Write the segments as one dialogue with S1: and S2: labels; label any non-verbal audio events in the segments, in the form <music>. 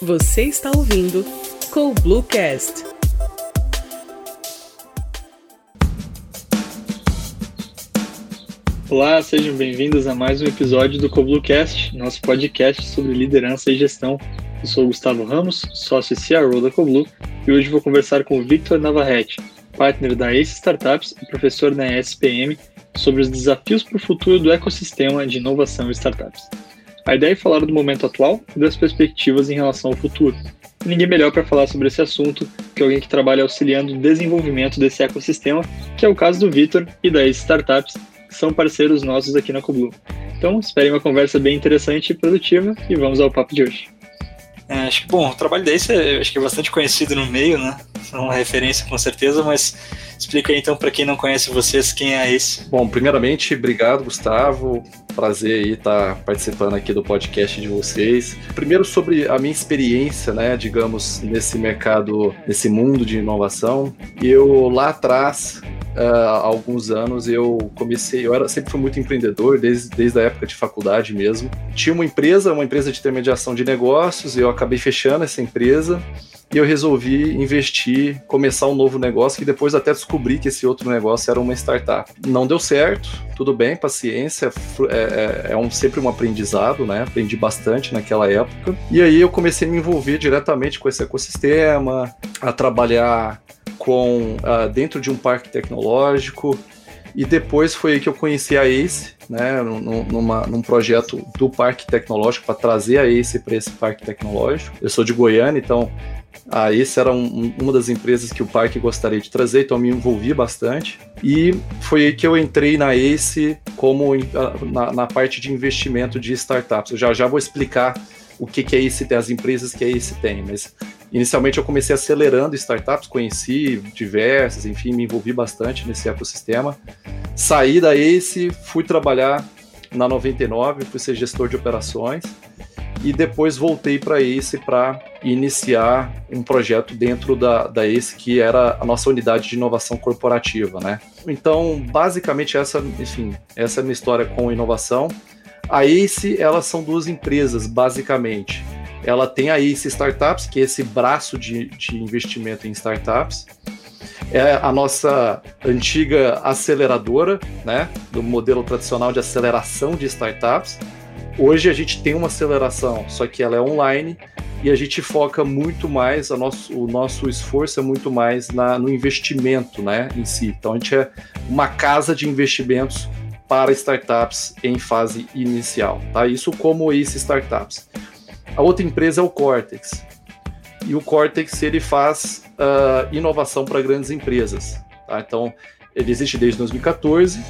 S1: Você está ouvindo Com Bluecast.
S2: Olá, sejam bem-vindos a mais um episódio do CoBlueCast, nosso podcast sobre liderança e gestão. Eu sou Gustavo Ramos, sócio e CRO da CoBlue, e hoje vou conversar com o Victor Navarrete, partner da Ace Startups e professor na ESPM, sobre os desafios para o futuro do ecossistema de inovação e startups. A ideia é falar do momento atual e das perspectivas em relação ao futuro. E ninguém melhor para falar sobre esse assunto que alguém que trabalha auxiliando o desenvolvimento desse ecossistema, que é o caso do Vitor e da Ace Startups, que são parceiros nossos aqui na Coblu. Então, esperem uma conversa bem interessante e produtiva e vamos ao papo de hoje.
S3: É, acho que, bom, o trabalho da Ace é, acho que é bastante conhecido no meio, né? É uma referência com certeza, mas explica aí então para quem não conhece vocês quem é a Ace.
S4: Bom, primeiramente, obrigado, Gustavo. Prazer aí estar tá participando aqui do podcast de vocês. Primeiro sobre a minha experiência, né, digamos, nesse mercado, nesse mundo de inovação. Eu lá atrás uh, há alguns anos eu comecei, eu era, sempre fui muito empreendedor, desde, desde a época de faculdade mesmo. Tinha uma empresa, uma empresa de intermediação de negócios, eu acabei fechando essa empresa e eu resolvi investir, começar um novo negócio que depois até descobri que esse outro negócio era uma startup. Não deu certo, tudo bem, paciência, é, é, um, sempre um aprendizado, né? Aprendi bastante naquela época. E aí eu comecei a me envolver diretamente com esse ecossistema, a trabalhar com uh, dentro de um parque tecnológico. E depois foi aí que eu conheci a ACE, né, numa, num projeto do Parque Tecnológico para trazer a ACE para esse Parque Tecnológico. Eu sou de Goiânia, então a ACE era um, uma das empresas que o parque gostaria de trazer, então me envolvi bastante. E foi aí que eu entrei na ACE como na, na parte de investimento de startups. Eu já já vou explicar o que, que a ACE tem, as empresas que a ACE tem, mas Inicialmente eu comecei acelerando startups, conheci diversas, enfim, me envolvi bastante nesse ecossistema. Saí da ACE, fui trabalhar na 99, fui ser gestor de operações e depois voltei para ACE para iniciar um projeto dentro da, da ACE que era a nossa unidade de inovação corporativa, né? Então, basicamente essa, enfim, essa é a minha história com inovação. A ACE, elas são duas empresas, basicamente. Ela tem a Ace Startups, que é esse braço de, de investimento em startups. É a nossa antiga aceleradora, né, do modelo tradicional de aceleração de startups. Hoje a gente tem uma aceleração, só que ela é online e a gente foca muito mais, nosso, o nosso esforço é muito mais na, no investimento né, em si. Então a gente é uma casa de investimentos para startups em fase inicial. Tá? Isso como Ace Startups. A outra empresa é o Cortex. E o Cortex ele faz uh, inovação para grandes empresas. Tá? Então, ele existe desde 2014,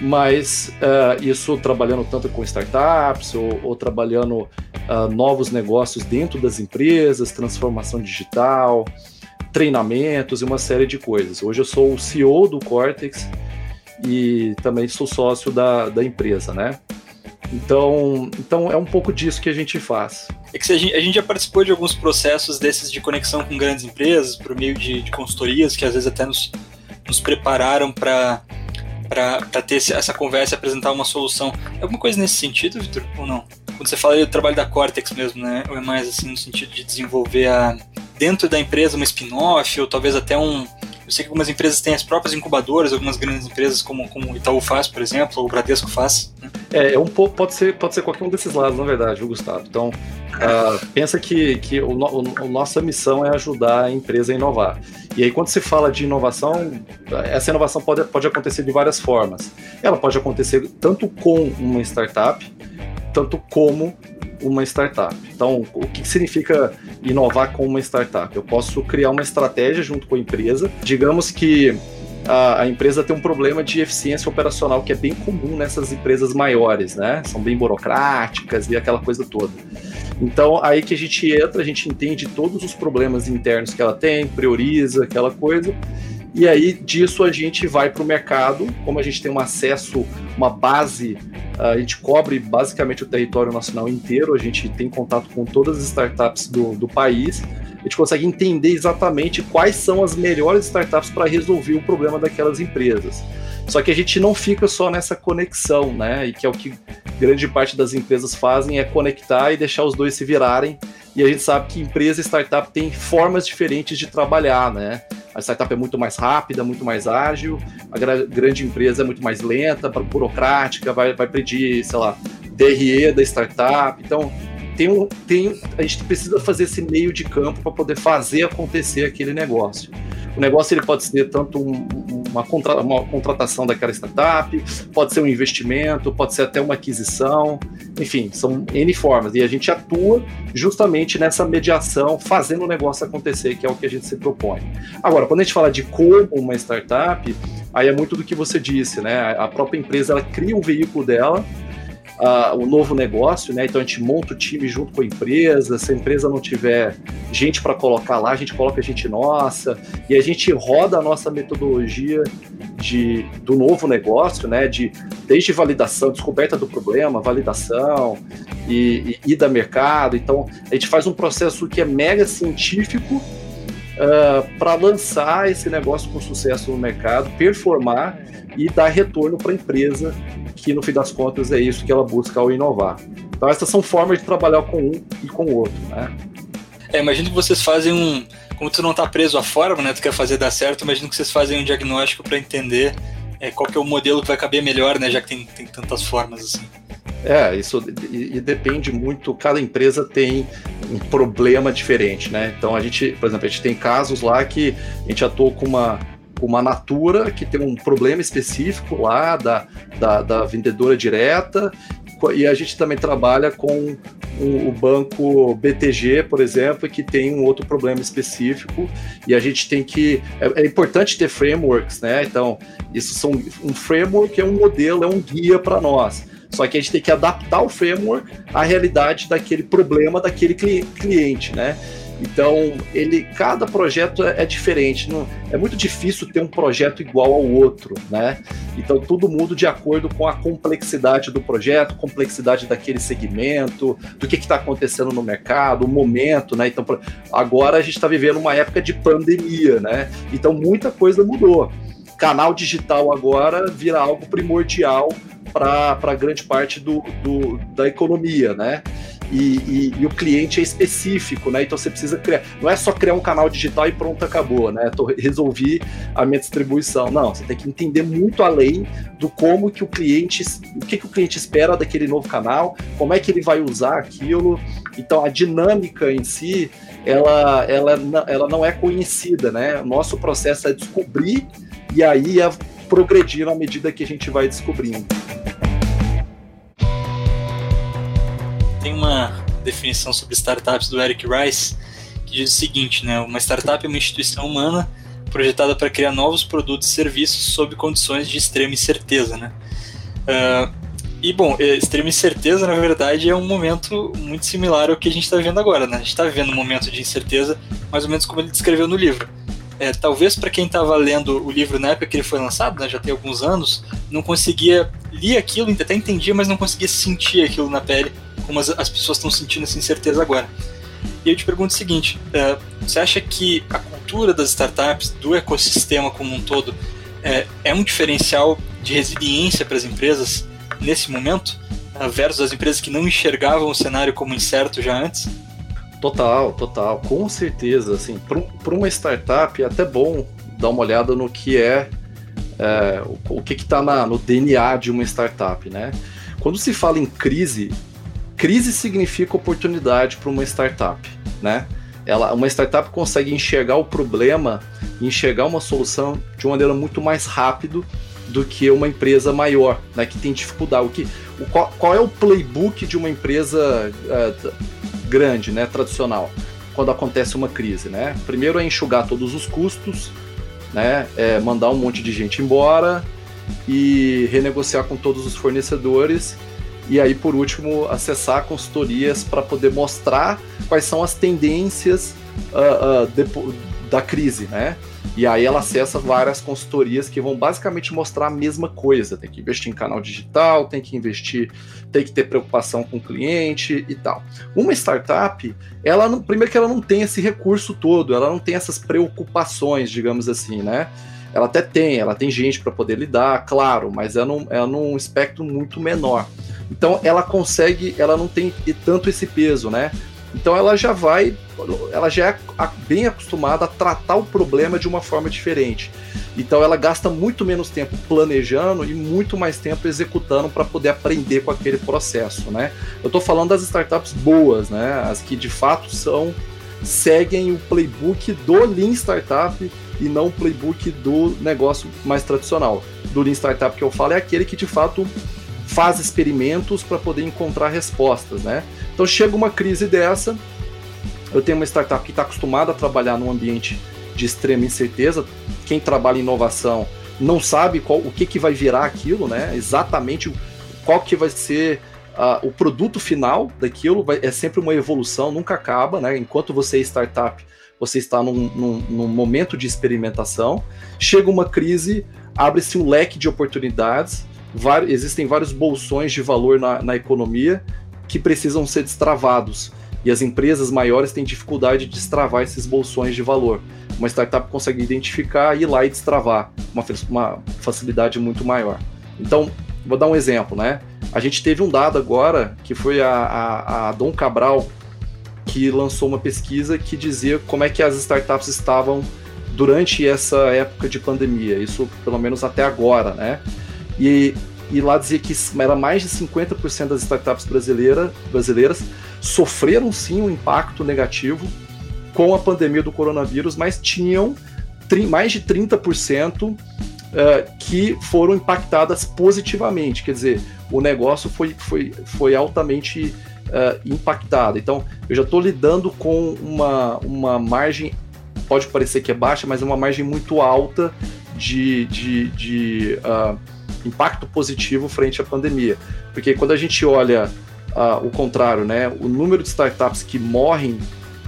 S4: mas uh, isso trabalhando tanto com startups ou, ou trabalhando uh, novos negócios dentro das empresas, transformação digital, treinamentos e uma série de coisas. Hoje eu sou o CEO do Cortex e também sou sócio da, da empresa, né? Então, então é um pouco disso que a gente faz.
S3: É que a gente, a gente já participou de alguns processos desses de conexão com grandes empresas, por meio de, de consultorias, que às vezes até nos, nos prepararam para para ter essa conversa e apresentar uma solução. É alguma coisa nesse sentido, Vitor, ou não? Quando você fala do trabalho da Cortex mesmo, né? Ou é mais assim no sentido de desenvolver a, dentro da empresa uma spin-off, ou talvez até um, eu sei que algumas empresas têm as próprias incubadoras, algumas grandes empresas, como, como o Itaú faz, por exemplo, ou o Bradesco faz. Né?
S4: É, é um pouco, pode ser, pode ser qualquer um desses lados, na verdade, viu, Gustavo? Então, uh, pensa que, que o, o, a nossa missão é ajudar a empresa a inovar. E aí, quando se fala de inovação, essa inovação pode, pode acontecer de várias formas. Ela pode acontecer tanto com uma startup, tanto como uma startup. Então, o que significa inovar com uma startup? Eu posso criar uma estratégia junto com a empresa. Digamos que a, a, empresa tem um problema de eficiência operacional que é bem comum nessas empresas maiores, né? São bem burocráticas e aquela coisa toda. Então, aí que a gente entra, a gente entende todos os problemas internos que ela tem, prioriza aquela coisa e aí disso a gente vai para o mercado, como a gente tem um acesso, uma base, a gente cobre basicamente o território nacional inteiro, a gente tem contato com todas as startups do, do país, a gente consegue entender exatamente quais são as melhores startups para resolver o problema daquelas empresas. Só que a gente não fica só nessa conexão, né? E que é o que grande parte das empresas fazem, é conectar e deixar os dois se virarem e a gente sabe que empresa e startup tem formas diferentes de trabalhar, né? A startup é muito mais rápida, muito mais ágil, a gra grande empresa é muito mais lenta, burocrática, vai, vai pedir, sei lá, DRE da startup. Então, tem um, tem, a gente precisa fazer esse meio de campo para poder fazer acontecer aquele negócio. O negócio ele pode ser tanto um, uma, contra, uma contratação daquela startup, pode ser um investimento, pode ser até uma aquisição, enfim, são N formas. E a gente atua justamente nessa mediação, fazendo o negócio acontecer, que é o que a gente se propõe. Agora, quando a gente fala de como uma startup, aí é muito do que você disse, né? A própria empresa ela cria o veículo dela uh, o novo negócio, né? Então a gente monta o time junto com a empresa. Se a empresa não tiver gente para colocar lá, a gente coloca a gente nossa e a gente roda a nossa metodologia de, do novo negócio, né? De desde validação, descoberta do problema, validação e, e, e da mercado. Então a gente faz um processo que é mega científico uh, ah, para lançar esse negócio com sucesso no mercado, performar e dar retorno para a empresa, que no fim das contas é isso que ela busca ao inovar. Então essas são formas de trabalhar com um e com o outro, né?
S3: É, imagino que vocês fazem um, como tu não está preso à forma, né, tu quer fazer dar certo, imagino que vocês fazem um diagnóstico para entender é, qual que é o modelo que vai caber melhor, né, já que tem, tem tantas formas assim.
S4: É, isso e, e, depende muito, cada empresa tem um problema diferente, né? Então a gente, por exemplo, a gente tem casos lá que a gente atuou com uma uma Natura que tem um problema específico lá da, da, da vendedora direta e a gente também trabalha com o, banco BTG, por exemplo, que tem um outro problema específico e a gente tem que é, é, importante ter frameworks, né? Então isso são um framework é um modelo, é um guia para nós. Só que a gente tem que adaptar o framework à realidade daquele problema daquele cliente, né? Então, ele, cada projeto é, é, diferente. Não, é muito difícil ter um projeto igual ao outro, né? Então, tudo muda de acordo com a complexidade do projeto, complexidade daquele segmento, do que está acontecendo no mercado, o momento, né? Então, agora a gente está vivendo uma época de pandemia, né? Então, muita coisa mudou. Canal digital agora vira algo primordial para grande parte do, do, da economia, né? E, e, e, o cliente é específico, né? Então você precisa criar. Não é só criar um canal digital e pronto, acabou, né? Tô, resolvi a minha distribuição. Não, você tem que entender muito além do como que o cliente, o que, que o cliente espera daquele novo canal, como é que ele vai usar aquilo. Então a dinâmica em si, ela, ela, ela não é conhecida, né? O nosso processo é descobrir e aí é progredir à medida que a gente vai descobrindo.
S3: tem uma definição sobre startups do Eric Rice que diz o seguinte, né? Uma startup é uma instituição humana projetada para criar novos produtos e serviços sob condições de extrema incerteza, né? Uh, e bom, é, extrema incerteza, na verdade, é um momento muito similar ao que a gente está vivendo agora, né? A gente está vivendo um momento de incerteza, mais ou menos como ele descreveu no livro. É, talvez para quem estava lendo o livro na época que ele foi lançado, né, já tem alguns anos, não conseguia ler aquilo, até entendia, mas não conseguia sentir aquilo na pele como as, as pessoas estão sentindo essa incerteza agora. E eu te pergunto o seguinte: uh, você acha que a cultura das startups, do ecossistema como um todo, é, é um diferencial de resiliência para as empresas nesse momento, uh, versus as empresas que não enxergavam o cenário como incerto já antes?
S4: Total, total, com certeza. Assim, para uma startup é até bom dar uma olhada no que é, é o, o que está no DNA de uma startup, né? Quando se fala em crise, Crise significa oportunidade para uma startup, né? Ela, uma startup consegue enxergar o problema, enxergar uma solução de uma maneira muito mais rápido do que uma empresa maior, né, que tem dificuldade. O que, o, qual, qual, é o playbook de uma empresa uh, grande, né, tradicional, quando acontece uma crise, né? Primeiro é enxugar todos os custos, né, é mandar um monte de gente embora e renegociar com todos os fornecedores e aí, por último, acessar consultorias para poder mostrar quais são as tendências uh, uh, da crise, né? E aí ela acessa várias consultorias que vão basicamente mostrar a mesma coisa. Tem que investir em canal digital, tem que investir, tem que ter preocupação com o cliente e tal. Uma startup, ela não, primeiro que ela não tem esse recurso todo, ela não tem essas preocupações, digamos assim, né? Ela até tem, ela tem gente para poder lidar, claro, mas é num, é num espectro muito menor. Então ela consegue, ela não tem tanto esse peso, né? Então ela já vai, ela já é bem acostumada a tratar o problema de uma forma diferente. Então ela gasta muito menos tempo planejando e muito mais tempo executando para poder aprender com aquele processo, né? Eu estou falando das startups boas, né? As que de fato são seguem o playbook do Lean Startup e não o playbook do negócio mais tradicional. Do Lean Startup que eu falo é aquele que de fato faz experimentos para poder encontrar respostas, né? Então chega uma crise dessa, eu tenho uma startup que está acostumada a trabalhar num ambiente de extrema incerteza. Quem trabalha em inovação não sabe qual, o que, que vai virar aquilo, né? Exatamente qual que vai ser uh, o produto final daquilo. Vai, é sempre uma evolução, nunca acaba, né? Enquanto você é startup, você está num, num, num momento de experimentação. Chega uma crise, abre-se um leque de oportunidades existem vários bolsões de valor na, na economia que precisam ser destravados. E as empresas maiores têm dificuldade de destravar esses bolsões de valor. Uma startup consegue identificar, ir lá e destravar, uma, uma facilidade muito maior. Então, vou dar um exemplo, né? A gente teve um dado agora, que foi a, a, a Dom Cabral, que lançou uma pesquisa que dizia como é que as startups estavam durante essa época de pandemia, isso pelo menos até agora, né? E, e lá dizia que era mais de 50% das startups brasileira, brasileiras sofreram sim um impacto negativo com a pandemia do coronavírus, mas tinham mais de 30% uh, eh, que foram impactadas positivamente. Quer dizer, o negócio foi, foi, foi altamente uh, impactado. Então, eu já estou lidando com uma, uma margem, pode parecer que é baixa, mas é uma margem muito alta de, de, de uh, impacto positivo frente à pandemia. Porque quando a gente olha uh, o contrário, né, o número de startups que morrem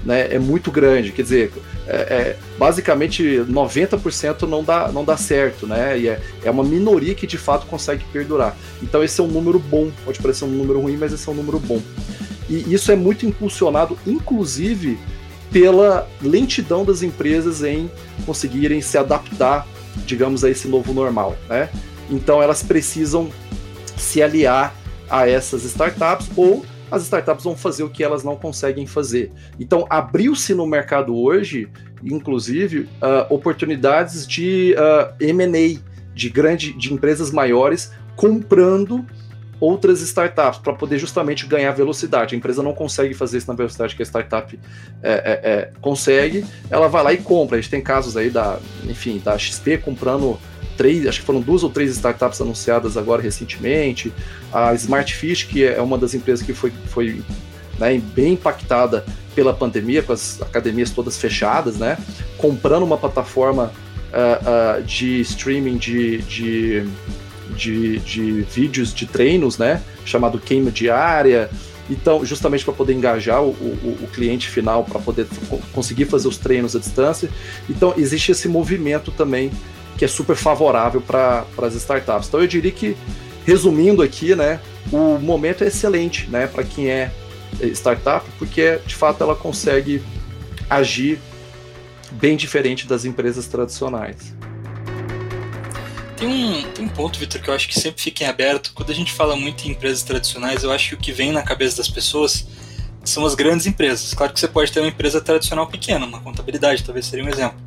S4: né, é muito grande. Quer dizer, é, é, basicamente 90% não dá, não dá certo, né? E é, é uma minoria que de fato consegue perdurar. Então esse é um número bom. Pode parecer um número ruim, mas esse é um número bom. E isso é muito impulsionado, inclusive, pela lentidão das empresas em conseguirem se adaptar, digamos, a esse novo normal, né? Então elas precisam se aliar a essas startups ou as startups vão fazer o que elas não conseguem fazer. Então abriu-se no mercado hoje, inclusive, uh, oportunidades de uh, M&A, de grande, de empresas maiores comprando outras startups para poder justamente ganhar velocidade. A empresa não consegue fazer isso na velocidade que a startup é, é, é, consegue, ela vai lá e compra. A gente tem casos aí da, enfim, da XP comprando três, acho que foram duas ou três startups anunciadas agora recentemente. A Smartfish, que é uma das empresas que foi, foi né, bem impactada pela pandemia, com as academias todas fechadas, né? Comprando uma plataforma uh, uh, de streaming de, de, de, de, vídeos de treinos, né? Chamado Queima Diária. Então, justamente para poder engajar o, o, o cliente final, para poder conseguir fazer os treinos à distância. Então, existe esse movimento também que é super favorável para as startups. Então eu diria que, resumindo aqui, né, o momento é excelente né, para quem é startup, porque de fato ela consegue agir bem diferente das empresas tradicionais.
S3: Tem um, tem um ponto, Vitor, que eu acho que sempre fica em aberto. Quando a gente fala muito em empresas tradicionais, eu acho que o que vem na cabeça das pessoas são as grandes empresas. Claro que você pode ter uma empresa tradicional pequena, uma contabilidade, talvez seria um exemplo.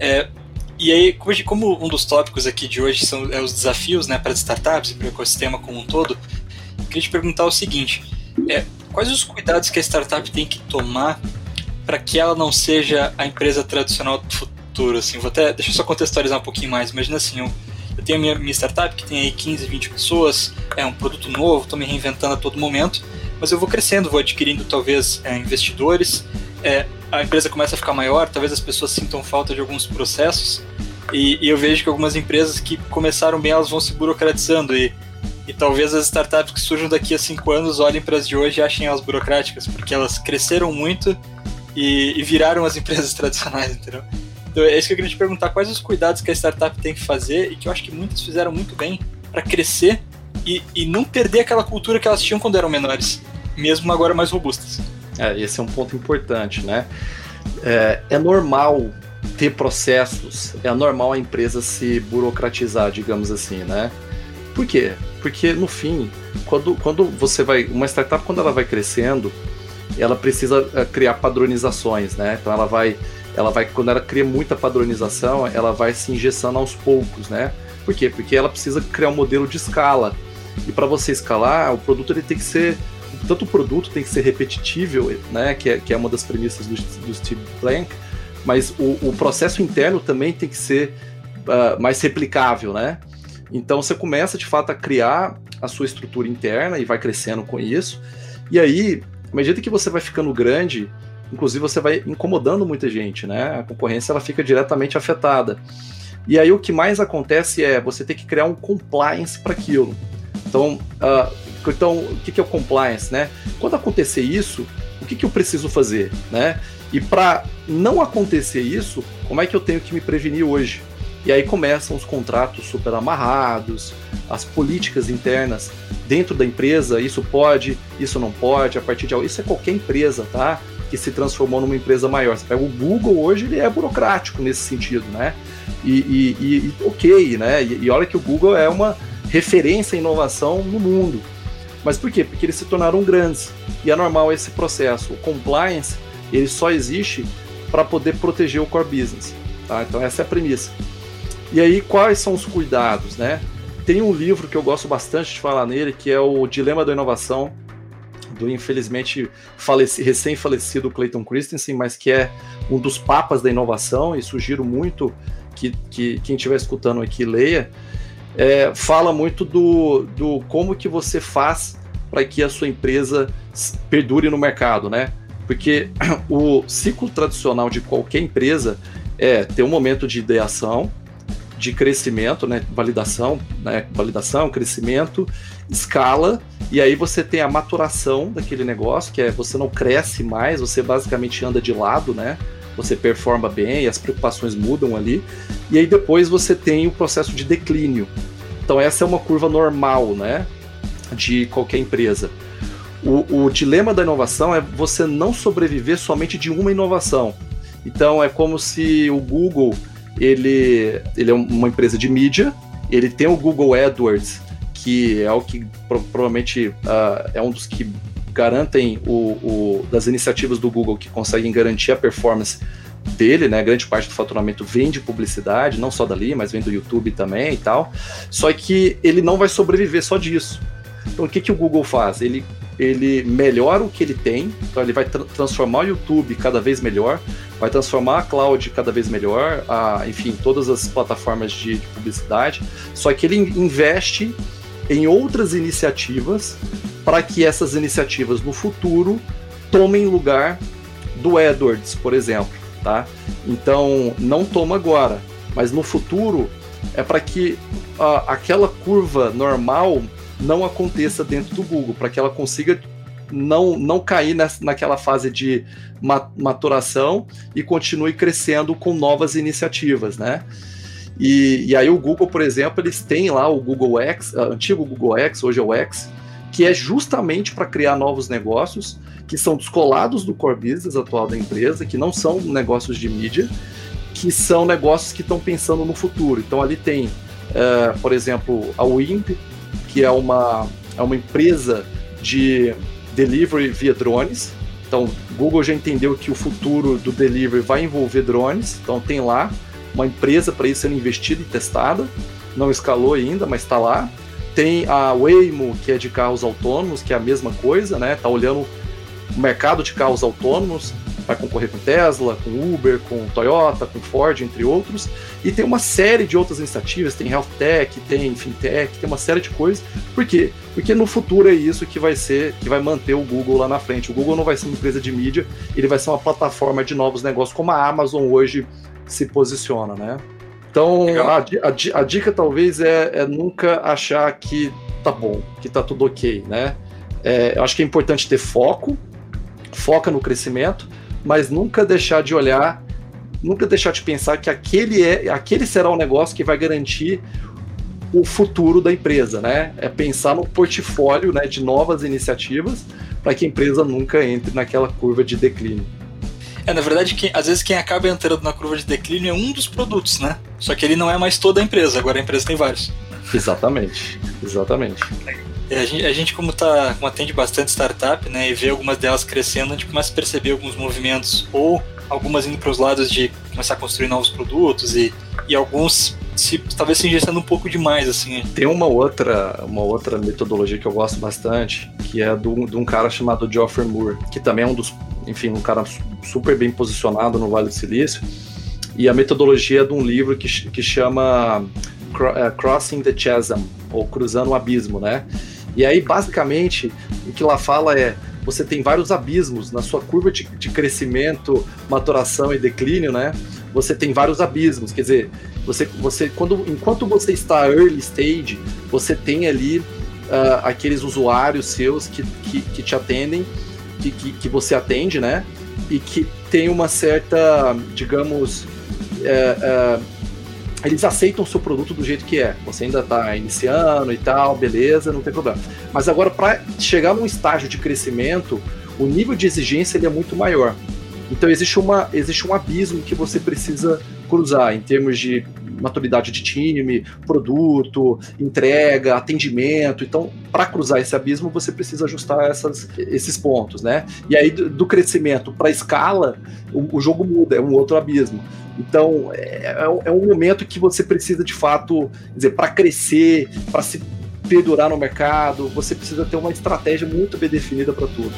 S3: É, e aí, como um dos tópicos aqui de hoje são é os desafios né, para as startups e para o ecossistema como um todo, eu queria te perguntar o seguinte: é, quais os cuidados que a startup tem que tomar para que ela não seja a empresa tradicional do futuro? Assim, vou até, deixa eu só contextualizar um pouquinho mais. Imagina assim, eu, eu tenho a minha, minha startup que tem aí 15, 20 pessoas, é um produto novo, estou me reinventando a todo momento, mas eu vou crescendo, vou adquirindo talvez é, investidores. É, a empresa começa a ficar maior, talvez as pessoas sintam falta de alguns processos. E, e eu vejo que algumas empresas que começaram bem, elas vão se burocratizando. E, e talvez as startups que surjam daqui a cinco anos olhem para as de hoje e achem elas burocráticas, porque elas cresceram muito e, e viraram as empresas <laughs> tradicionais, entendeu? Então é isso que eu queria te perguntar: quais os cuidados que a startup tem que fazer e que eu acho que muitas fizeram muito bem para crescer e, e não perder aquela cultura que elas tinham quando eram menores, mesmo agora mais robustas.
S4: É, esse é um ponto importante, né? É, é normal ter processos, é normal a empresa se burocratizar, digamos assim, né? Por quê? Porque no fim, quando, quando você vai. Uma startup, quando ela vai crescendo, ela precisa eh, criar padronizações, né? Então ela vai, ela vai, quando ela cria muita padronização, ela vai se injeçando aos poucos, né? Por quê? Porque ela precisa criar um modelo de escala. E para você escalar, o produto ele tem que ser tanto o produto tem que ser repetitível, né, que é, que é uma das premissas do, do Steve Blank, mas o, o, processo interno também tem que ser uh, mais replicável, né? Então você começa de fato a criar a sua estrutura interna e vai crescendo com isso. E aí, à medida que você vai ficando grande, inclusive você vai incomodando muita gente, né? A concorrência ela fica diretamente afetada. E aí o que mais acontece é você ter que criar um compliance para aquilo. Então, uh, então, o que é o compliance, né? Quando acontecer isso, o que, eu preciso fazer, né? E para não acontecer isso, como é que eu tenho que me prevenir hoje? E aí começam os contratos super amarrados, as políticas internas dentro da empresa, isso pode, isso não pode, a partir de isso é qualquer empresa, tá? Que se transformou numa empresa maior. Você pega o Google hoje, ele é burocrático nesse sentido, né? E, e, e ok, né? E, e olha que o Google é uma referência em inovação no mundo. Mas por quê? Porque eles se tornaram grandes. E é normal esse processo. O compliance, ele só existe para poder proteger o core business. Tá? Então essa é a premissa. E aí, quais são os cuidados, né? Tem um livro que eu gosto bastante de falar nele, que é o Dilema da Inovação, do infelizmente recém-falecido Clayton Christensen, mas que é um dos papas da inovação, e sugiro muito que, que quem estiver escutando aqui leia, é, fala muito do, do como que você faz para que a sua empresa perdure no mercado, né? Porque <clears throat> o ciclo tradicional de qualquer empresa é ter um momento de ideação, de crescimento, né, validação, né, validação, crescimento, escala, e aí você tem a maturação daquele negócio, que é você não cresce mais, você basicamente anda de lado, né? Você performa bem, as preocupações mudam ali, e aí depois você tem o processo de declínio. Então essa é uma curva normal, né, de qualquer empresa. O, o dilema da inovação é você não sobreviver somente de uma inovação. Então é como se o Google ele, ele é uma empresa de mídia, ele tem o Google AdWords, que é o que provavelmente uh, é um dos que garantem o, o, das iniciativas do Google que conseguem garantir a performance dele, né? Grande parte do faturamento vem de publicidade, não só dali, mas vem do YouTube também e tal. Só que ele não vai sobreviver só disso. Então o que, que o Google faz? Ele, ele melhora o que ele tem, então ele vai tra transformar o YouTube cada vez melhor, vai transformar a cloud cada vez melhor, a, enfim, todas as plataformas de, de publicidade, só que ele investe em outras iniciativas para que essas iniciativas no futuro tomem lugar do AdWords, por exemplo, tá? Então, não toma agora, mas no futuro é para que aquela curva normal não aconteça dentro do Google, para que ela consiga não, não cair nessa, naquela fase de maturação e continue crescendo com novas iniciativas, né? E, e aí o Google, por exemplo, eles têm lá o Google X, antigo Google X, hoje é o X, que é justamente para criar novos negócios que são descolados do core business atual da empresa, que não são negócios de mídia, que são negócios que estão pensando no futuro. Então ali tem, uh, por exemplo, a Wimp, que é uma, é uma empresa de delivery via drones. Então, Google já entendeu que o futuro do delivery vai envolver drones. Então, tem lá uma empresa para isso sendo investida e testada. Não escalou ainda, mas está lá. Tem a Waymo, que é de carros autônomos, que é a mesma coisa, né? Tá olhando o mercado de carros autônomos, vai concorrer com Tesla, com Uber, com Toyota, com Ford, entre outros. E tem uma série de outras iniciativas, tem Health Tech, tem Fintech, tem uma série de coisas. Por quê? Porque no futuro é isso que vai ser, que vai manter o Google lá na frente. O Google não vai ser uma empresa de mídia, ele vai ser uma plataforma de novos negócios, como a Amazon hoje se posiciona, né? Então, a, a, a, dica talvez é, é, nunca achar que tá bom, que tá tudo ok, né? É, eu acho que é importante ter foco, foca no crescimento, mas nunca deixar de olhar, nunca deixar de pensar que aquele, é, aquele será o negócio que vai garantir o futuro da empresa, né? É pensar no portfólio né, de novas iniciativas para que a empresa nunca entre naquela curva de declínio.
S3: É, na verdade, quem, às vezes quem acaba entrando na curva de declínio é um dos produtos, né? Só que ele não é mais toda a empresa, agora a empresa tem vários.
S4: Exatamente, exatamente.
S3: É, a gente, a gente, como, tá, como atende bastante startup, né, e vê algumas delas crescendo, a gente começa a perceber alguns movimentos, ou algumas indo para os lados de começar a construir novos produtos, e, e alguns se, talvez se ingestando um pouco demais, assim.
S4: Tem uma outra, uma outra metodologia que eu gosto bastante, que é de um cara chamado Geoffrey Moore, que também é um dos, enfim, um cara super bem posicionado no Vale do Silício, e a metodologia é de um livro que, que chama é, Crossing the Chasm, ou Cruzando o Abismo, né? E aí, basicamente, o que lá fala é: você tem vários abismos na sua curva de, de crescimento, maturação e declínio, né? Você tem vários abismos, quer dizer, você, você quando, enquanto você está early stage, você tem ali uh, aqueles usuários seus que, que, que te atendem, que, que, que, você atende, né? E que tem uma certa, digamos, uh, uh, eles aceitam o seu produto do jeito que é. Você ainda está iniciando e tal, beleza, não tem problema. Mas agora, para chegar num estágio de crescimento, o nível de exigência ele é muito maior. Então existe, uma, existe um abismo que você precisa cruzar em termos de maturidade de time, produto, entrega, atendimento. Então, para cruzar esse abismo, você precisa ajustar essas, esses pontos, né? E aí, do, do crescimento para escala, o, o, jogo muda, é um outro abismo. Então, é, é, é um momento que você precisa, de fato, dizer, para crescer, para se perdurar no mercado, você precisa ter uma estratégia muito bem definida para tudo.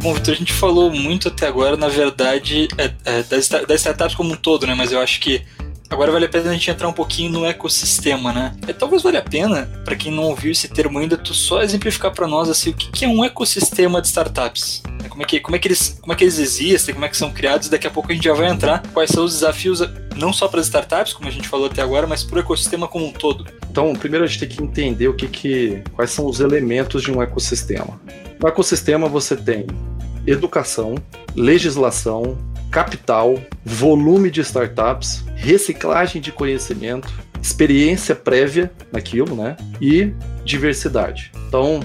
S3: Bom, Vitor, a gente falou muito até agora, na verdade, é, é, das, das startups como um todo, né? Mas eu acho que Agora vale a pena a gente entrar um pouquinho no ecossistema, né? É, talvez valha a pena, para quem não ouviu esse termo ainda, tu só exemplificar para nós assim, o que, que, é um ecossistema de startups. Como é, que, como, é que eles, como é que eles existem, como é que são criados, daqui a pouco a gente já vai entrar quais são os desafios, não só para as startups, como a gente falou até agora, mas para o ecossistema como um todo.
S4: Então, primeiro a gente tem que entender o que, que quais são os elementos de um ecossistema. No ecossistema você tem educação, legislação, capital, volume de startups, reciclagem de conhecimento, experiência prévia naquilo, né? E diversidade. Então,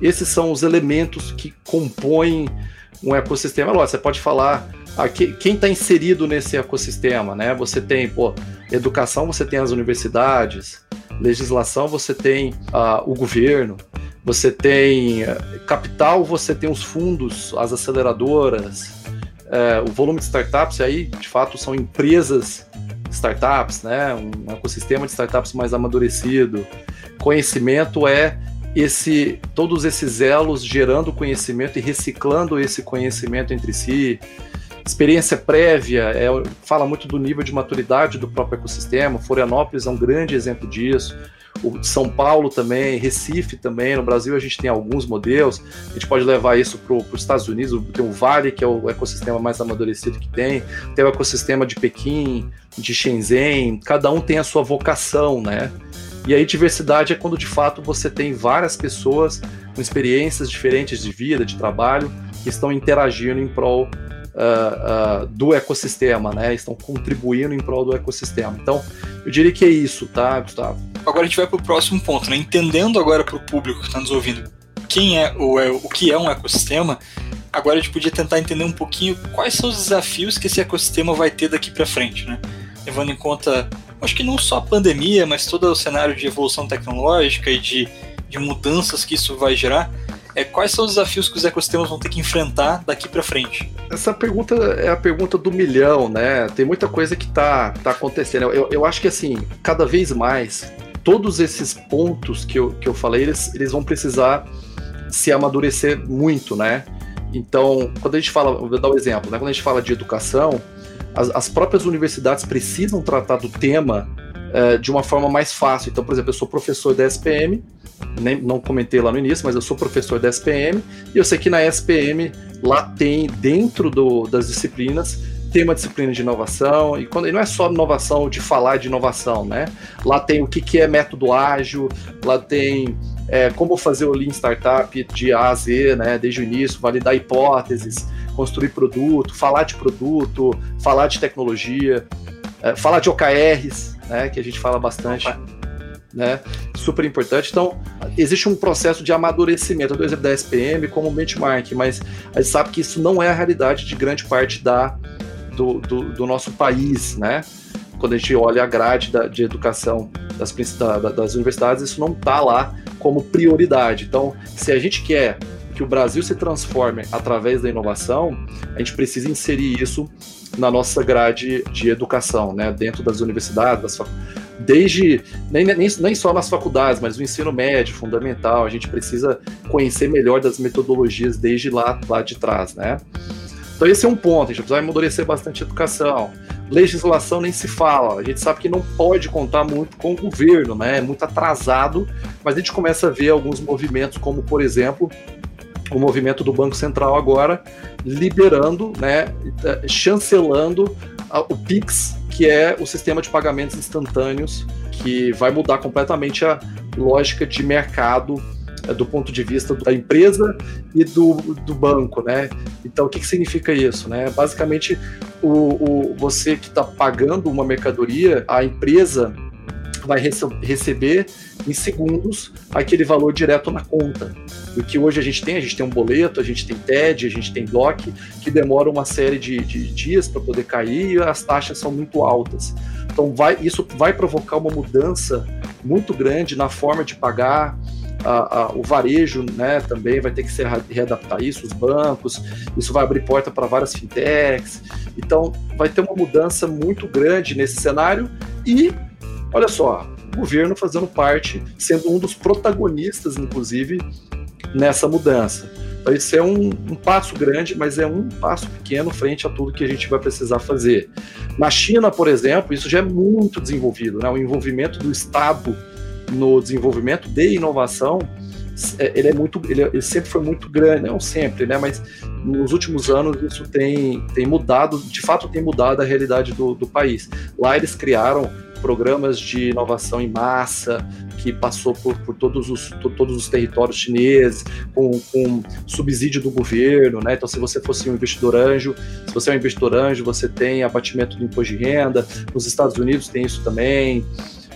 S4: esses são os elementos que compõem um ecossistema. Lógico, você pode falar aqui, quem está inserido nesse ecossistema, né? Você tem, pô, educação, você tem as universidades, legislação, você tem uh, o governo, você tem uh, capital, você tem os fundos, as aceleradoras, é, o volume de startups aí, de fato, são empresas startups, né? Um ecossistema de startups mais amadurecido. Conhecimento é esse todos esses elos gerando conhecimento e reciclando esse conhecimento entre si. Experiência prévia é, fala muito do nível de maturidade do próprio ecossistema. Florianópolis é um grande exemplo disso o São Paulo também, Recife também, no Brasil a gente tem alguns modelos, a gente pode levar isso para os Estados Unidos, tem o Vale, que é o ecossistema mais amadurecido que tem, tem o ecossistema de Pequim, de Shenzhen, cada um tem a sua vocação, né? E aí diversidade é quando de fato você tem várias pessoas com experiências diferentes de vida, de trabalho, que estão interagindo em prol uh, uh, do ecossistema, né? Estão contribuindo em prol do ecossistema. Então, eu diria que é isso, tá, Gustavo?
S3: Agora a gente vai para o próximo ponto, né? Entendendo agora para o público que está nos ouvindo quem é o, é o que é um ecossistema, agora a gente podia tentar entender um pouquinho quais são os desafios que esse ecossistema vai ter daqui para frente, né? Levando em conta, acho que não só a pandemia, mas todo o cenário de evolução tecnológica e de, de mudanças que isso vai gerar é quais são os desafios que os ecossistemas vão ter que enfrentar daqui para frente?
S4: Essa pergunta é a pergunta do milhão, né? Tem muita coisa que tá, tá acontecendo. Eu, eu acho que assim, cada vez mais, todos esses pontos que eu, que eu falei, eles, eles vão precisar se amadurecer muito, né? Então, quando a gente fala, vou dar um exemplo, né? Quando a gente fala de educação, as, as próprias universidades precisam tratar do tema uh, de uma forma mais fácil. Então, por exemplo, eu sou professor da SPM, nem, não comentei lá no início, mas eu sou professor da SPM, e eu sei que na SPM lá tem, dentro do, das disciplinas, tem uma disciplina de inovação, e, quando, e não é só inovação de falar de inovação, né? Lá tem o que, que é método ágil, lá tem é, como fazer o Lean Startup de A a Z, né? Desde o início, validar hipóteses, construir produto, falar de produto, falar de tecnologia, é, falar de OKRs, né? Que a gente fala bastante. Opa né? Super importante. Então, existe um processo de amadurecimento. Eu dou exemplo da SPM como benchmark, mas a gente sabe que isso não é a realidade de grande parte da, do, do, do nosso país, né? quando a gente olha a grade da, de educação das, da, das universidades, isso não está lá como prioridade. Então, se a gente quer que o Brasil se transforme através da inovação, a gente precisa inserir isso na nossa grade de educação, né, dentro das universidades, das desde nem, nem, nem só nas faculdades, mas no ensino médio, fundamental, a gente precisa conhecer melhor das metodologias desde lá, lá de trás, né? Então esse é um ponto, a gente precisa amadurecer bastante a educação. Legislação nem se fala, a gente sabe que não pode contar muito com o governo, né? É muito atrasado, mas a gente começa a ver alguns movimentos, como por exemplo o movimento do Banco Central agora liberando, né, chancelando o Pix, que é o sistema de pagamentos instantâneos, que vai mudar completamente a lógica de mercado é, do ponto de vista da empresa e do, do banco, né? Então, o que, que significa isso, né? Basicamente, o, o você que está pagando uma mercadoria, a empresa vai rece receber em segundos aquele valor direto na conta. O que hoje a gente tem, a gente tem um boleto, a gente tem TED, a gente tem DOC, que demora uma série de, de dias para poder cair e as taxas são muito altas. Então vai, isso vai provocar uma mudança muito grande na forma de pagar, a, a, o varejo né, também vai ter que se readaptar isso, os bancos, isso vai abrir porta para várias fintechs. Então, vai ter uma mudança muito grande nesse cenário e, olha só, o governo fazendo parte, sendo um dos protagonistas, inclusive, nessa mudança. Então, isso é um, um, passo grande, mas é um passo pequeno frente a tudo que a gente vai precisar fazer. Na China, por exemplo, isso já é muito desenvolvido, né? o envolvimento do Estado no desenvolvimento de inovação é, ele é muito ele, ele, sempre foi muito grande não sempre né mas nos últimos anos isso tem, tem mudado de fato tem mudado a realidade do, do país lá eles criaram programas de inovação em massa que passou por, por todos, os, todos os territórios chineses, com, com, subsídio do governo, né? Então, se você fosse um investidor anjo, se você é um investidor anjo, você tem abatimento do imposto de renda. Nos Estados Unidos tem isso também.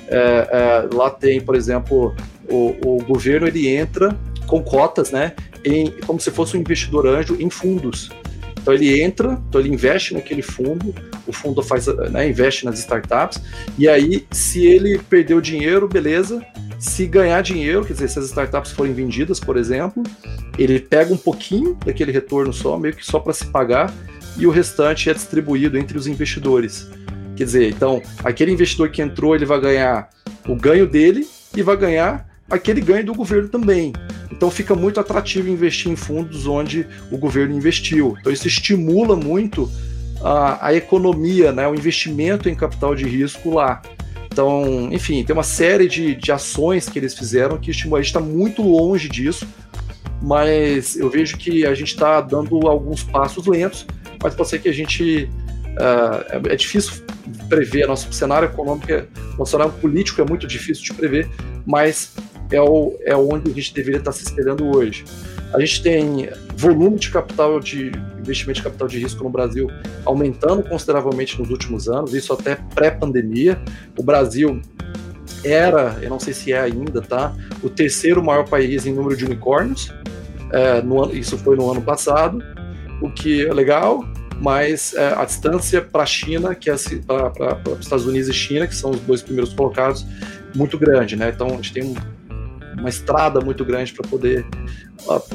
S4: É, é, lá tem, por exemplo, o, o governo ele entra com cotas, né, em, como se fosse um investidor anjo em fundos. Então ele entra, então ele investe naquele fundo, o fundo faz, né, investe nas startups, e aí se ele perdeu dinheiro, beleza. Se ganhar dinheiro, quer dizer, se as startups forem vendidas, por exemplo, ele pega um pouquinho daquele retorno só, meio que só para se pagar, e o restante é distribuído entre os investidores. Quer dizer, então, aquele investidor que entrou, ele vai ganhar o ganho dele e vai ganhar aquele ganho do governo também. Então fica muito atrativo investir em fundos onde o governo investiu. Então isso estimula muito a, a economia, né, o investimento em capital de risco lá. Então, enfim, tem uma série de, de ações que eles fizeram que estimulam. A gente está muito longe disso, mas eu vejo que a gente está dando alguns passos lentos, mas pode ser que a gente. Uh, é, é difícil prever, nosso cenário econômico, nosso cenário político é muito difícil de prever, mas é, o, é onde a gente deveria estar se espelhando hoje. A gente tem volume de capital de investimento de capital de risco no Brasil aumentando consideravelmente nos últimos anos, isso até pré-pandemia. O Brasil era, eu não sei se é ainda, tá? O terceiro maior país em número de unicórnios. É, no, isso foi no ano passado, o que é legal, mas é, a distância para a China, que é para os Estados Unidos e China, que são os dois primeiros colocados, muito grande, né? Então a gente tem uma estrada muito grande para poder,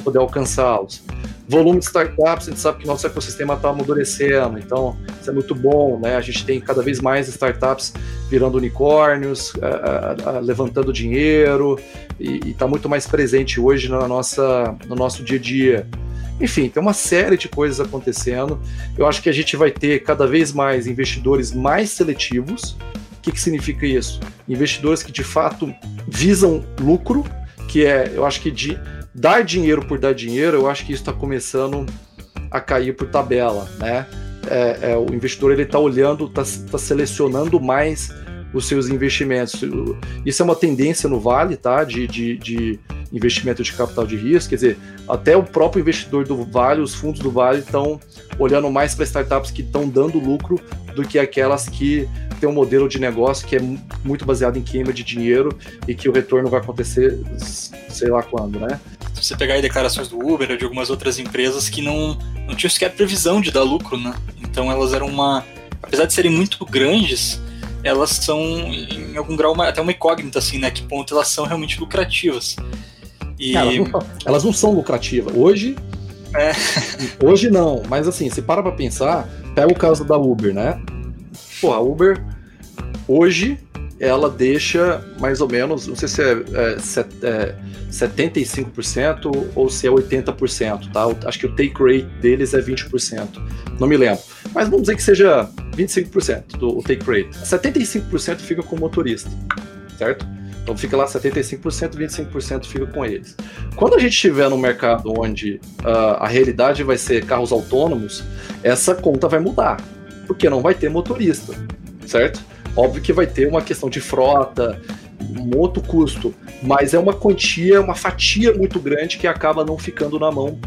S4: poder alcançá-los. Volume de startups, a gente sabe que nosso ecossistema está amadurecendo, então isso é muito bom, né? A gente tem cada vez mais startups virando unicórnios, uh, uh, levantando dinheiro e está muito mais presente hoje na nossa, no nosso dia a dia. Enfim, tem uma série de coisas acontecendo. Eu acho que a gente vai ter cada vez mais investidores mais seletivos, que, que significa isso? Investidores que de fato visam lucro, que é, eu acho que de dar dinheiro por dar dinheiro, eu acho que isso está começando a cair por tabela, né? É, é, o investidor ele está olhando, está tá selecionando mais os seus investimentos. Isso é uma tendência no Vale, tá? De, de, de, investimento de capital de risco. Quer dizer, até o próprio investidor do Vale, os fundos do Vale estão olhando mais para startups que estão dando lucro do que aquelas que tem um modelo de negócio que é muito baseado em queima de dinheiro e que o retorno vai acontecer sei lá quando, né?
S3: Se você pegar aí declarações do Uber ou de algumas outras empresas que não, não tinham sequer previsão de dar lucro, né? Então elas eram uma. Apesar de serem muito grandes, elas são em algum grau até uma incógnita assim, né? Que ponto elas são realmente lucrativas.
S4: E... Elas, não, elas não são lucrativas. Hoje é. Hoje não, mas assim, se para pra pensar, pega o caso da Uber, né? Pô, a Uber hoje ela deixa mais ou menos, não sei se é, é, é 75% ou se é 80%, tá? Acho que o take rate deles é 20%, não me lembro. Mas vamos dizer que seja 25% do take rate. 75% fica com o motorista, certo? Então fica lá 75%, 25% fica com eles. Quando a gente estiver no mercado onde uh, a realidade vai ser carros autônomos, essa conta vai mudar, porque não vai ter motorista, certo? Óbvio que vai ter uma questão de frota, um outro custo, mas é uma quantia, uma fatia muito grande que acaba não ficando na mão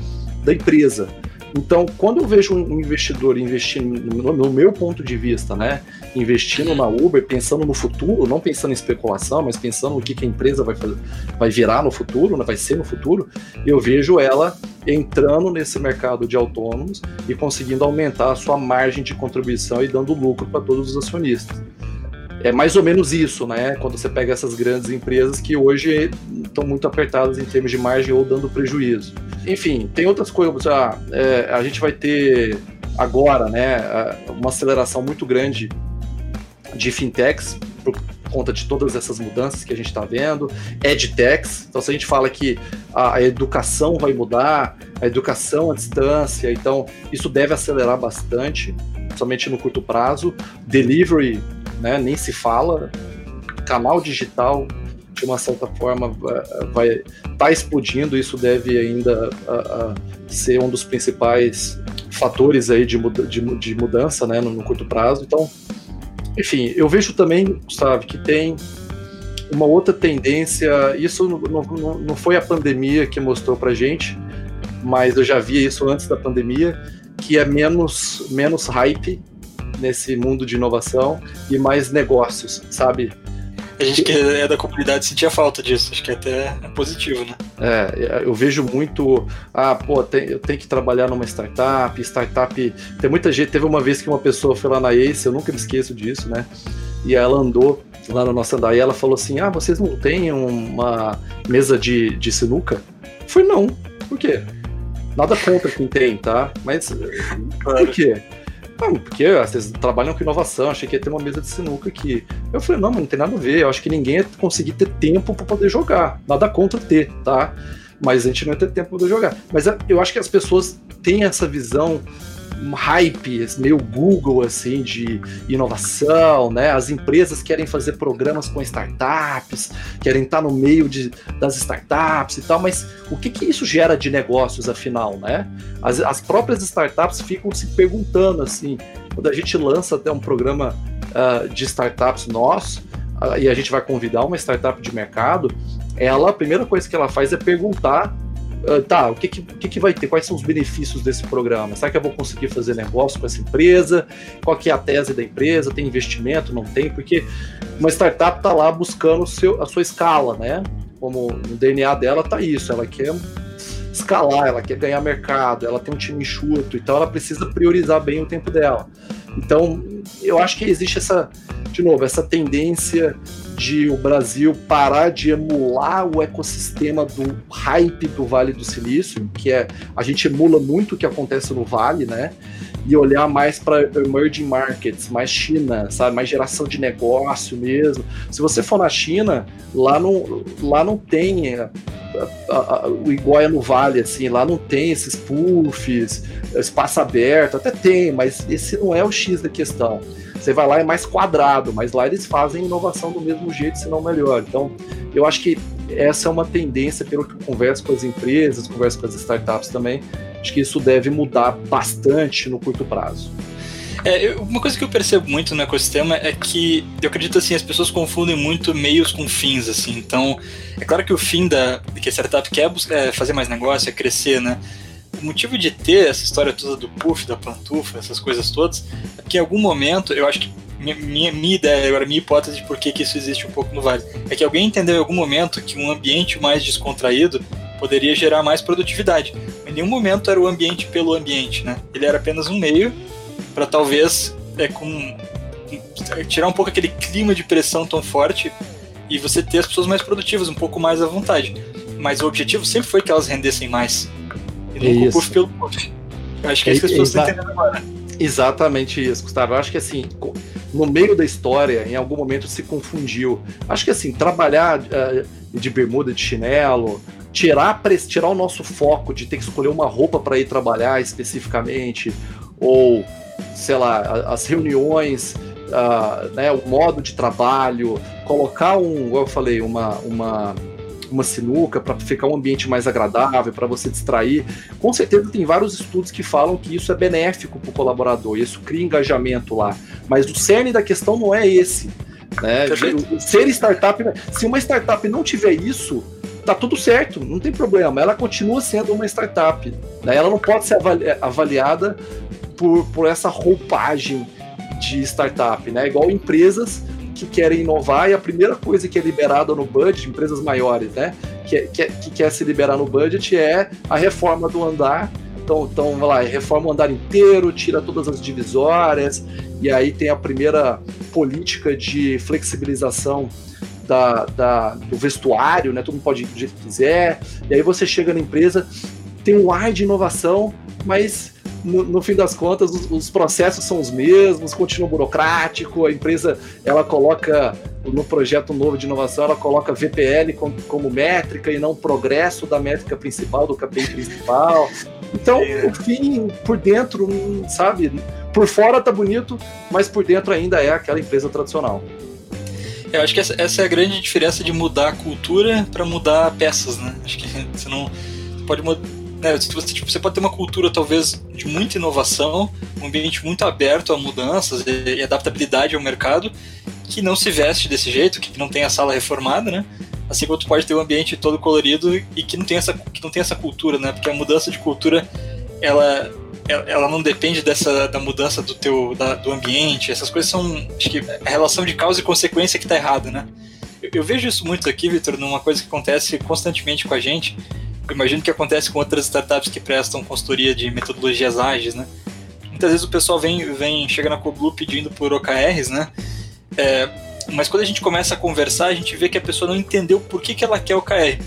S4: da empresa. Então, quando eu vejo um investidor investindo, no meu ponto de vista, né, investindo na Uber, pensando no futuro, não pensando em especulação, mas pensando no que, que a empresa vai, fazer, vai virar no futuro, né, vai ser no futuro, eu vejo ela entrando nesse mercado de autônomos e conseguindo aumentar a sua margem de contribuição e dando lucro para todos os acionistas é mais ou menos isso, né? Quando você pega essas grandes empresas que hoje estão muito apertadas em termos de margem ou dando prejuízo. Enfim, tem outras coisas. Ah, é, a gente vai ter agora, né, uma aceleração muito grande de fintechs por conta de todas essas mudanças que a gente está vendo, edtechs. Então, se a gente fala que a, a educação vai mudar, a educação à distância, então isso deve acelerar bastante, somente no curto prazo. Delivery né? Nem se fala. Canal digital, de uma certa forma, vai estar tá explodindo. Isso deve ainda a, a ser um dos principais fatores aí de, de, de mudança, né? No, no, curto prazo. Então, enfim, eu vejo também, sabe, que tem uma outra tendência. Isso não, não, não foi a pandemia que mostrou para gente, mas eu já via isso antes da pandemia, que é menos menos hype nesse mundo de inovação e mais negócios, sabe?
S3: A gente que é da comunidade sentia falta disso, acho que até é positivo, né?
S4: É, eu vejo muito, ah, pô, tem, eu tenho que trabalhar numa startup, startup, tem muita gente, teve uma vez que uma pessoa foi lá na Ace, eu nunca me esqueço disso, né? E ela andou lá no nosso andar e ela falou assim, ah, vocês não têm uma mesa de, de sinuca? Eu falei, não, por quê? Nada contra quem tem, tá? Mas claro. por quê? Porque vocês trabalham com inovação, achei que ia ter uma mesa de sinuca aqui. Eu falei, não, mas não tem nada a ver, eu acho que ninguém ia conseguir ter tempo para poder jogar. Nada contra ter, tá? Mas a gente não ia ter tempo para poder jogar. Mas eu acho que as pessoas têm essa visão hype meio Google assim de inovação, né? As empresas querem fazer programas com startups, querem estar no meio de, das startups e tal, mas o que, que isso gera de negócios afinal, né? As, as próprias startups ficam se perguntando assim, quando a gente lança até um programa uh, de startups nosso uh, e a gente vai convidar uma startup de mercado, ela a primeira coisa que ela faz é perguntar Uh, tá, o que que que vai ter? Quais são os benefícios desse programa? Será que eu vou conseguir fazer negócio com essa empresa? Qual que é a tese da empresa? Tem investimento? Não tem? Porque uma startup está lá buscando seu, a sua escala, né? Como no DNA dela tá isso, ela quer escalar, ela quer ganhar mercado, ela tem um time enxuto, então ela precisa priorizar bem o tempo dela. Então, eu acho que existe essa, de novo, essa tendência de o Brasil parar de emular o ecossistema do hype do Vale do Silício, que é a gente emula muito o que acontece no Vale, né? E olhar mais para emerging markets, mais China, sabe? Mais geração de negócio mesmo. Se você for na China, lá não, lá não tem a, o igual é no Vale, assim, lá não tem esses puffs, espaço aberto, até tem, mas esse não é o X da questão. Você vai lá é mais quadrado, mas lá eles fazem inovação do mesmo jeito, se não melhor. Então, eu acho que essa é uma tendência, pelo que eu converso com as empresas, converso com as startups também, acho que isso deve mudar bastante no curto prazo.
S3: É, uma coisa que eu percebo muito no ecossistema é que eu acredito assim, as pessoas confundem muito meios com fins, assim. Então, é claro que o fim da que a startup quer é fazer mais negócio, é crescer, né? O motivo de ter essa história toda do puff, da pantufa, essas coisas todas, é que em algum momento, eu acho que minha, minha, ideia, agora minha hipótese de por que, que isso existe um pouco no Vale, é que alguém entendeu em algum momento que um ambiente mais descontraído poderia gerar mais produtividade. Em nenhum momento era o ambiente pelo ambiente, né? Ele era apenas um meio para talvez é, com tirar um pouco aquele clima de pressão tão forte e você ter as pessoas mais produtivas, um pouco mais à vontade. Mas o objetivo sempre foi que elas rendessem mais. E não o puff pelo puff. Acho que é isso que as pessoas estão entendendo agora.
S4: Exatamente isso, Gustavo. Eu acho que assim, no meio da história, em algum momento se confundiu. Acho que assim, trabalhar uh, de bermuda, de chinelo, tirar, tirar o nosso foco de ter que escolher uma roupa para ir trabalhar especificamente, ou sei lá, as reuniões, uh, né, o modo de trabalho, colocar um, como eu falei, uma, uma, uma sinuca para ficar um ambiente mais agradável, para você distrair. Com certeza tem vários estudos que falam que isso é benéfico para o colaborador, isso cria engajamento lá. Mas o cerne da questão não é esse. Né? Ser startup, se uma startup não tiver isso, tá tudo certo, não tem problema. Ela continua sendo uma startup. Né? Ela não pode ser avaliada por, por essa roupagem de startup, né? Igual empresas que querem inovar e a primeira coisa que é liberada no budget, empresas maiores, né? Que, que, que quer se liberar no budget é a reforma do andar. Então, então lá, reforma o andar inteiro, tira todas as divisórias, e aí tem a primeira política de flexibilização da, da, do vestuário, né? Todo mundo pode ir do jeito que quiser. E aí você chega na empresa, tem um ar de inovação, mas no, no, fim das contas, os, os, processos são os mesmos, continua burocrático, a empresa ela coloca no projeto novo de inovação, ela coloca VPL como, como métrica e não progresso da métrica principal, do KPI principal. Então, é. o fim, por dentro, sabe, por fora tá bonito, mas por dentro ainda é aquela empresa tradicional.
S3: Eu acho que essa, essa é a grande diferença de mudar a cultura para mudar peças, né? Acho que você não pode mudar né, você, tipo, você pode ter uma cultura talvez de muita inovação, um ambiente muito aberto a mudanças e, e adaptabilidade ao mercado, que não se veste desse jeito, que não tem a sala reformada, né? Assim como tu pode ter um ambiente todo colorido e que não tem essa, que não tem essa cultura, né? Porque a mudança de cultura, ela, ela não depende dessa da mudança do teu da, do ambiente. Essas coisas são, acho que a relação de causa e consequência que está errada, né? Eu, eu vejo isso muito aqui, Vitor, numa coisa que acontece constantemente com a gente, imagino que acontece com outras startups que prestam consultoria de metodologias ágeis, né? Muitas vezes o pessoal vem, vem chega na Coblu pedindo por OKRs, né? É, mas quando a gente começa a conversar, a gente vê que a pessoa não entendeu por que, que ela quer OKR.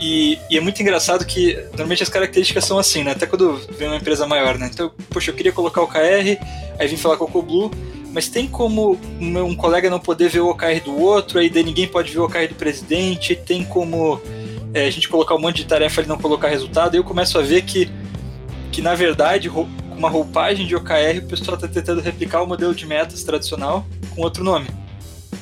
S3: E, e, é muito engraçado que normalmente as características são assim, né? Até quando vem uma empresa maior, né? Então, poxa, eu queria colocar o OKR, aí vim falar com o Coblu, mas tem como um colega não poder ver o OKR do outro, aí daí ninguém pode ver o OKR do presidente, tem como é, a gente colocar um monte de tarefa e não colocar resultado, eu começo a ver que, que na verdade, com uma roupagem de OKR, o pessoal está tentando replicar o modelo de metas tradicional com outro nome.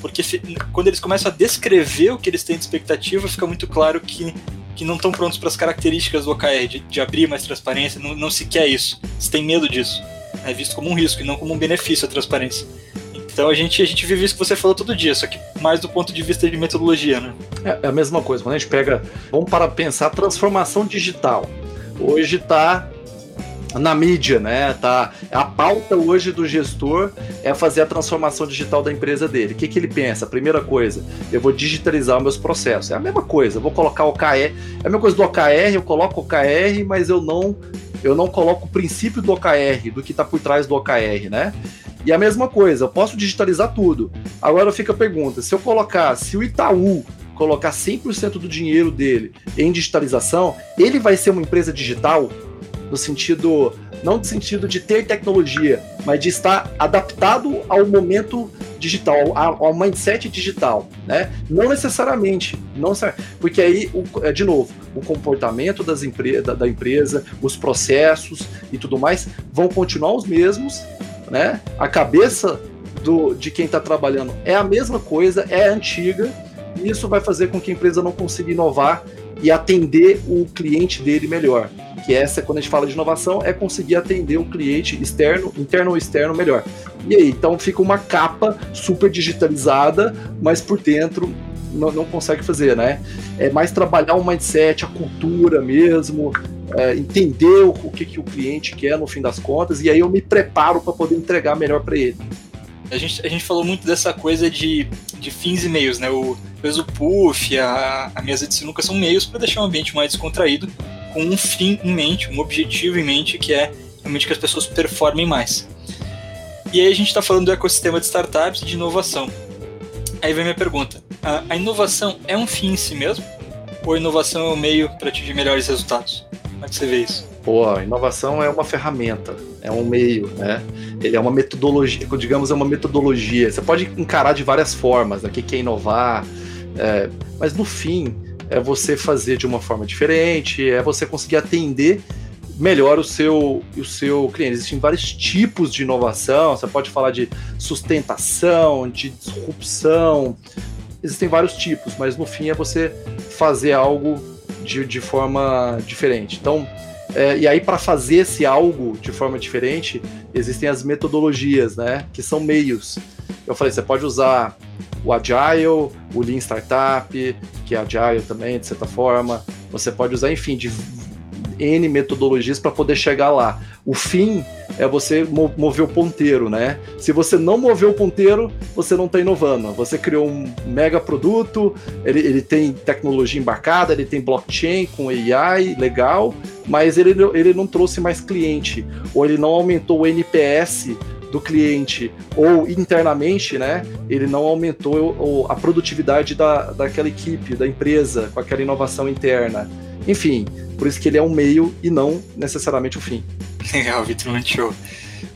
S3: Porque se, quando eles começam a descrever o que eles têm de expectativa, fica muito claro que, que não estão prontos para as características do OKR, de, de abrir mais transparência, não, não se quer isso, se tem medo disso. É visto como um risco e não como um benefício a transparência. Então a gente, a gente vive isso que você falou todo dia, só que mais do ponto de vista de metodologia, né?
S4: É, é a mesma coisa. Quando a gente pega, vamos para pensar transformação digital. Hoje está na mídia, né? Tá, a pauta hoje do gestor é fazer a transformação digital da empresa dele. O que, que ele pensa? Primeira coisa, eu vou digitalizar meus processos. É a mesma coisa, eu vou colocar OKR. É a mesma coisa do OKR, eu coloco OKR, mas eu não eu não coloco o princípio do OKR, do que está por trás do OKR, né? E a mesma coisa, eu posso digitalizar tudo. Agora fica a pergunta: se eu colocar, se o Itaú colocar 100% do dinheiro dele em digitalização, ele vai ser uma empresa digital? No sentido, não no sentido de ter tecnologia, mas de estar adaptado ao momento digital, ao, ao mindset digital, né? Não necessariamente, não porque aí, o, é, de novo, o comportamento das empre da, da empresa, os processos e tudo mais vão continuar os mesmos, né? A cabeça do, de quem está trabalhando é a mesma coisa, é antiga, e isso vai fazer com que a empresa não consiga inovar e atender o cliente dele melhor. Que essa, quando a gente fala de inovação, é conseguir atender o cliente externo, interno ou externo melhor. E aí, então fica uma capa super digitalizada, mas por dentro não, não consegue fazer, né? É mais trabalhar o mindset, a cultura mesmo, é, entender o, o que, que o cliente quer no fim das contas, e aí eu me preparo para poder entregar melhor para ele.
S3: A gente, a gente falou muito dessa coisa de, de fins e meios, né? O, o puff, a, a mesa de sinuca são meios para deixar o ambiente mais descontraído, com um fim em mente, um objetivo em mente, que é realmente que as pessoas performem mais. E aí a gente está falando do ecossistema de startups e de inovação. Aí vem minha pergunta: a, a inovação é um fim em si mesmo? Ou a inovação é um meio para atingir melhores resultados? Como é que você vê isso?
S4: Pô, a inovação é uma ferramenta, é um meio, né? Ele é uma metodologia, digamos, é uma metodologia. Você pode encarar de várias formas, né? o que é inovar, é, mas no fim é você fazer de uma forma diferente, é você conseguir atender melhor o seu, o seu cliente. Existem vários tipos de inovação, você pode falar de sustentação, de disrupção, existem vários tipos, mas no fim é você fazer algo de, de forma diferente. Então, é, e aí, para fazer esse algo de forma diferente, existem as metodologias, né? Que são meios. Eu falei, você pode usar o Agile, o Lean Startup, que é Agile também, de certa forma. Você pode usar, enfim, de N metodologias para poder chegar lá. O fim é você mover o ponteiro, né? Se você não mover o ponteiro, você não está inovando. Você criou um mega produto, ele, ele tem tecnologia embarcada, ele tem blockchain com AI, legal, mas ele, ele não trouxe mais cliente, ou ele não aumentou o NPS do cliente, ou internamente, né, ele não aumentou a produtividade da, daquela equipe, da empresa, com aquela inovação interna. Enfim, por isso que ele é um meio e não necessariamente o fim. <laughs>
S3: Legal, Vitor, muito show.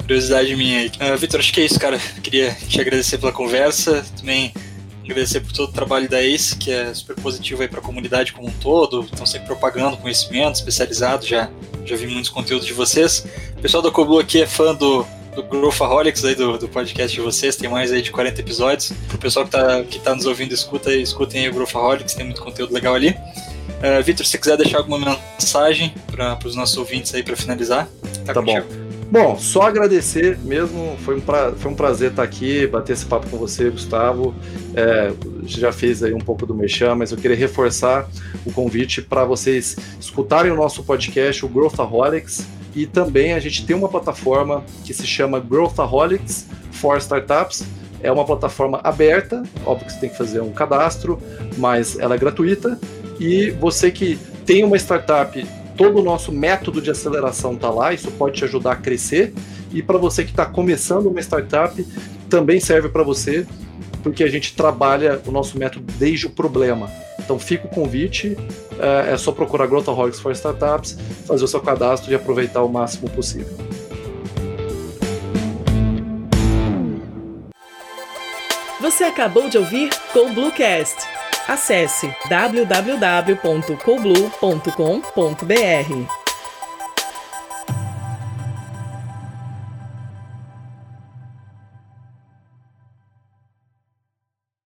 S3: Curiosidade minha aí. Uh, Vitor, acho que é isso, cara. Queria te agradecer pela conversa, também agradecer por todo o trabalho da ACE, que é super positivo aí para a comunidade como um todo. Estão sempre propagando conhecimento especializado, já, já vi muitos conteúdos de vocês. O pessoal da Coblu aqui é fã do, do Growthaholics aí do, do podcast de vocês, tem mais aí de 40 episódios. Pro pessoal que tá, que tá nos ouvindo, escuta, escutem aí o Growthaholics, tem muito conteúdo legal ali. Uh, Vitor, se você quiser deixar alguma mensagem para os nossos ouvintes aí para finalizar,
S4: tá, tá bom. Bom, só agradecer mesmo, foi um, pra, foi um prazer estar aqui, bater esse papo com você, Gustavo. É, já fez aí um pouco do mexão, mas eu queria reforçar o convite para vocês escutarem o nosso podcast, o Growthaholics, e também a gente tem uma plataforma que se chama Growthaholics for Startups. É uma plataforma aberta, óbvio que você tem que fazer um cadastro, mas ela é gratuita e você que tem uma startup, todo o nosso método de aceleração está lá, isso pode te ajudar a crescer. E para você que está começando uma startup, também serve para você, porque a gente trabalha o nosso método desde o problema. Então fica o convite, é, é só procurar Growthaholics for Startups, fazer o seu cadastro e aproveitar o máximo possível.
S1: Você acabou de ouvir com Bluecast Acesse www.coblue.com.br.